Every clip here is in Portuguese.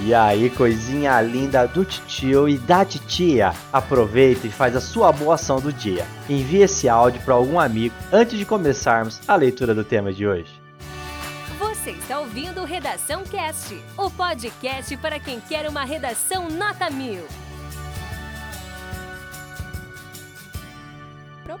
E aí, coisinha linda do tio e da titia, aproveita e faz a sua boa ação do dia. Envie esse áudio para algum amigo antes de começarmos a leitura do tema de hoje. Você está ouvindo Redação Cast, o podcast para quem quer uma redação nota mil.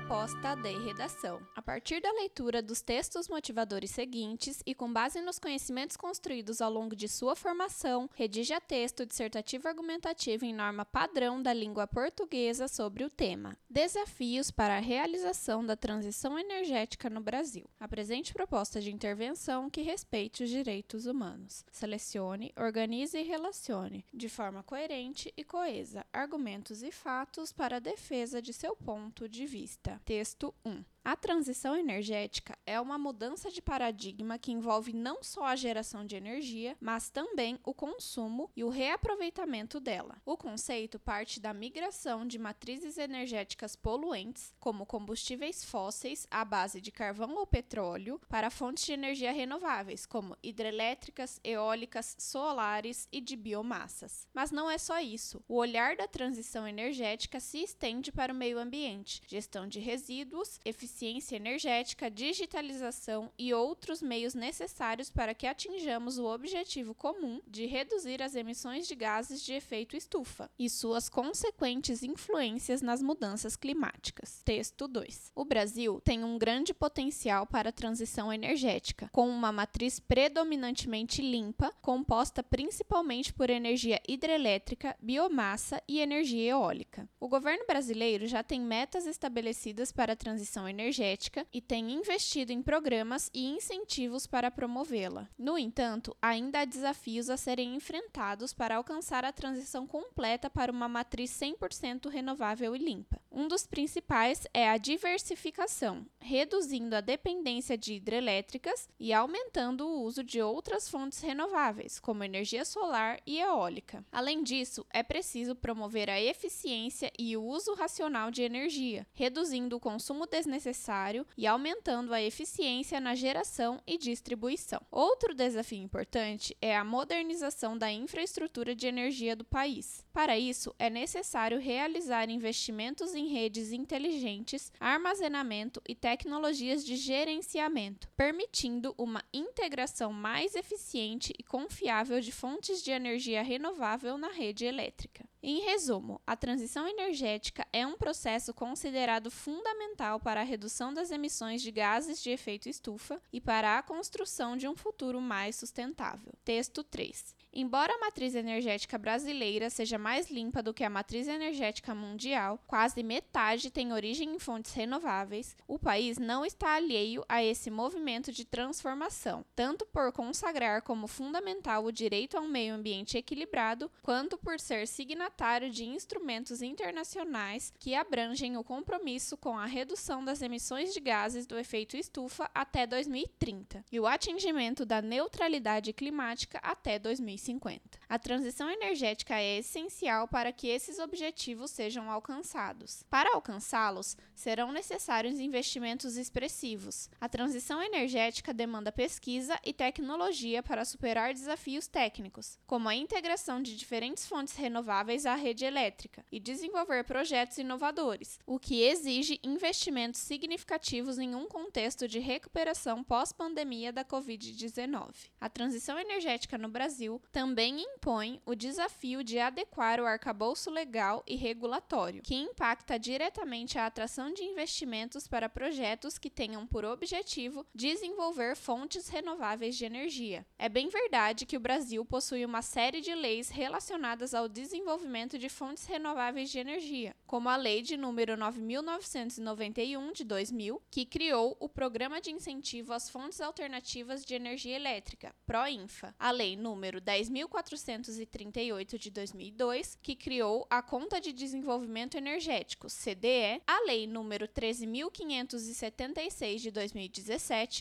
Proposta de redação. A partir da leitura dos textos motivadores seguintes e com base nos conhecimentos construídos ao longo de sua formação, redija texto dissertativo argumentativo em norma padrão da língua portuguesa sobre o tema. Desafios para a realização da transição energética no Brasil. Apresente proposta de intervenção que respeite os direitos humanos. Selecione, organize e relacione, de forma coerente e coesa, argumentos e fatos para a defesa de seu ponto de vista. Texto 1. A transição energética é uma mudança de paradigma que envolve não só a geração de energia, mas também o consumo e o reaproveitamento dela. O conceito parte da migração de matrizes energéticas poluentes, como combustíveis fósseis à base de carvão ou petróleo, para fontes de energia renováveis, como hidrelétricas, eólicas, solares e de biomassas. Mas não é só isso. O olhar da transição energética se estende para o meio ambiente, gestão de resíduos, eficiência eficiência energética, digitalização e outros meios necessários para que atinjamos o objetivo comum de reduzir as emissões de gases de efeito estufa e suas consequentes influências nas mudanças climáticas. Texto 2. O Brasil tem um grande potencial para a transição energética, com uma matriz predominantemente limpa, composta principalmente por energia hidrelétrica, biomassa e energia eólica. O governo brasileiro já tem metas estabelecidas para a transição energética energética e tem investido em programas e incentivos para promovê-la. No entanto, ainda há desafios a serem enfrentados para alcançar a transição completa para uma matriz 100% renovável e limpa. Um dos principais é a diversificação, reduzindo a dependência de hidrelétricas e aumentando o uso de outras fontes renováveis, como energia solar e eólica. Além disso, é preciso promover a eficiência e o uso racional de energia, reduzindo o consumo desnecessário necessário e aumentando a eficiência na geração e distribuição. Outro desafio importante é a modernização da infraestrutura de energia do país. Para isso, é necessário realizar investimentos em redes inteligentes, armazenamento e tecnologias de gerenciamento, permitindo uma integração mais eficiente e confiável de fontes de energia renovável na rede elétrica. Em resumo, a transição energética é um processo considerado fundamental para a redução das emissões de gases de efeito estufa e para a construção de um futuro mais sustentável. Texto 3. Embora a matriz energética brasileira seja mais limpa do que a matriz energética mundial, quase metade tem origem em fontes renováveis, o país não está alheio a esse movimento de transformação, tanto por consagrar como fundamental o direito a um meio ambiente equilibrado, quanto por ser signatário de instrumentos internacionais que abrangem o compromisso com a redução das emissões de gases do efeito estufa até 2030 e o atingimento da neutralidade climática até 2050. 2050. A transição energética é essencial para que esses objetivos sejam alcançados. Para alcançá-los, serão necessários investimentos expressivos. A transição energética demanda pesquisa e tecnologia para superar desafios técnicos, como a integração de diferentes fontes renováveis à rede elétrica e desenvolver projetos inovadores, o que exige investimentos significativos em um contexto de recuperação pós-pandemia da Covid-19. A transição energética no Brasil também impõe o desafio de adequar o arcabouço legal e regulatório, que impacta diretamente a atração de investimentos para projetos que tenham por objetivo desenvolver fontes renováveis de energia. É bem verdade que o Brasil possui uma série de leis relacionadas ao desenvolvimento de fontes renováveis de energia, como a Lei de número 9991 de 2000, que criou o Programa de Incentivo às Fontes Alternativas de Energia Elétrica, PROINFA, a Lei número 10 10.438 de 2002, que criou a Conta de Desenvolvimento Energético, CDE, a Lei número 13.576 de 2017,